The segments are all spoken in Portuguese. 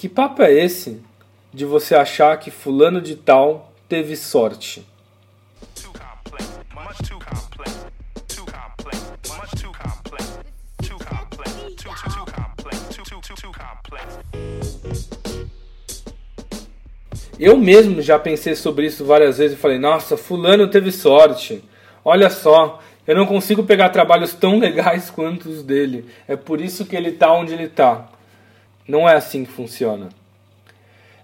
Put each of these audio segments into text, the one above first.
Que papo é esse de você achar que fulano de tal teve sorte? Eu mesmo já pensei sobre isso várias vezes e falei: nossa, Fulano teve sorte. Olha só, eu não consigo pegar trabalhos tão legais quanto os dele. É por isso que ele está onde ele está. Não é assim que funciona.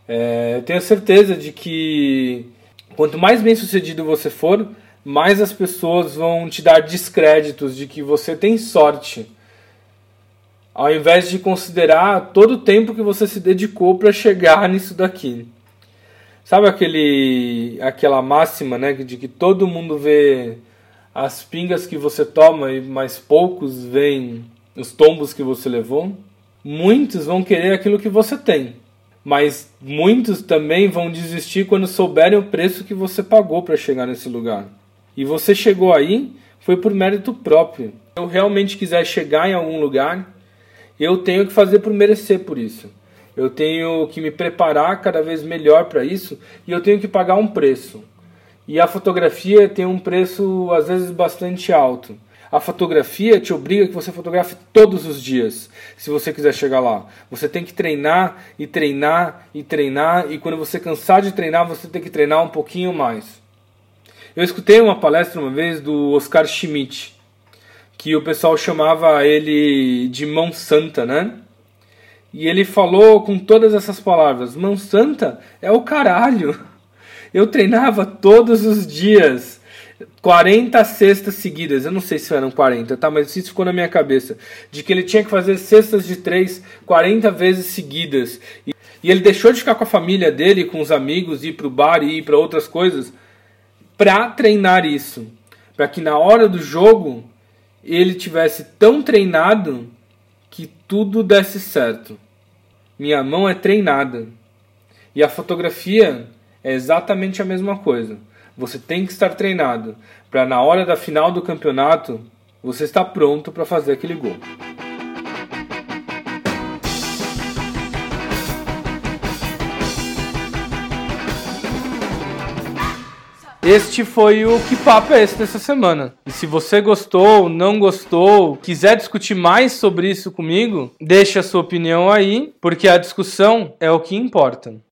É, eu tenho certeza de que quanto mais bem sucedido você for, mais as pessoas vão te dar descréditos de que você tem sorte. Ao invés de considerar todo o tempo que você se dedicou para chegar nisso daqui. Sabe aquele aquela máxima, né, de que todo mundo vê as pingas que você toma e mais poucos veem os tombos que você levou? Muitos vão querer aquilo que você tem, mas muitos também vão desistir quando souberem o preço que você pagou para chegar nesse lugar. E você chegou aí foi por mérito próprio. Se eu realmente quiser chegar em algum lugar, eu tenho que fazer por merecer por isso. Eu tenho que me preparar cada vez melhor para isso e eu tenho que pagar um preço. E a fotografia tem um preço às vezes bastante alto. A fotografia te obriga que você fotografe todos os dias, se você quiser chegar lá. Você tem que treinar e treinar e treinar, e quando você cansar de treinar, você tem que treinar um pouquinho mais. Eu escutei uma palestra uma vez do Oscar Schmidt, que o pessoal chamava ele de mão santa, né? E ele falou com todas essas palavras: Mão Santa é o caralho. Eu treinava todos os dias. 40 cestas seguidas, eu não sei se eram 40, tá? Mas isso ficou na minha cabeça. De que ele tinha que fazer cestas de 3 40 vezes seguidas. E, e ele deixou de ficar com a família dele, com os amigos, ir pro bar e ir para outras coisas, pra treinar isso. Para que na hora do jogo ele tivesse tão treinado que tudo desse certo. Minha mão é treinada. E a fotografia é exatamente a mesma coisa. Você tem que estar treinado para na hora da final do campeonato você estar pronto para fazer aquele gol. Este foi o Que Papo é esse dessa semana. E se você gostou, não gostou, quiser discutir mais sobre isso comigo, deixe a sua opinião aí, porque a discussão é o que importa.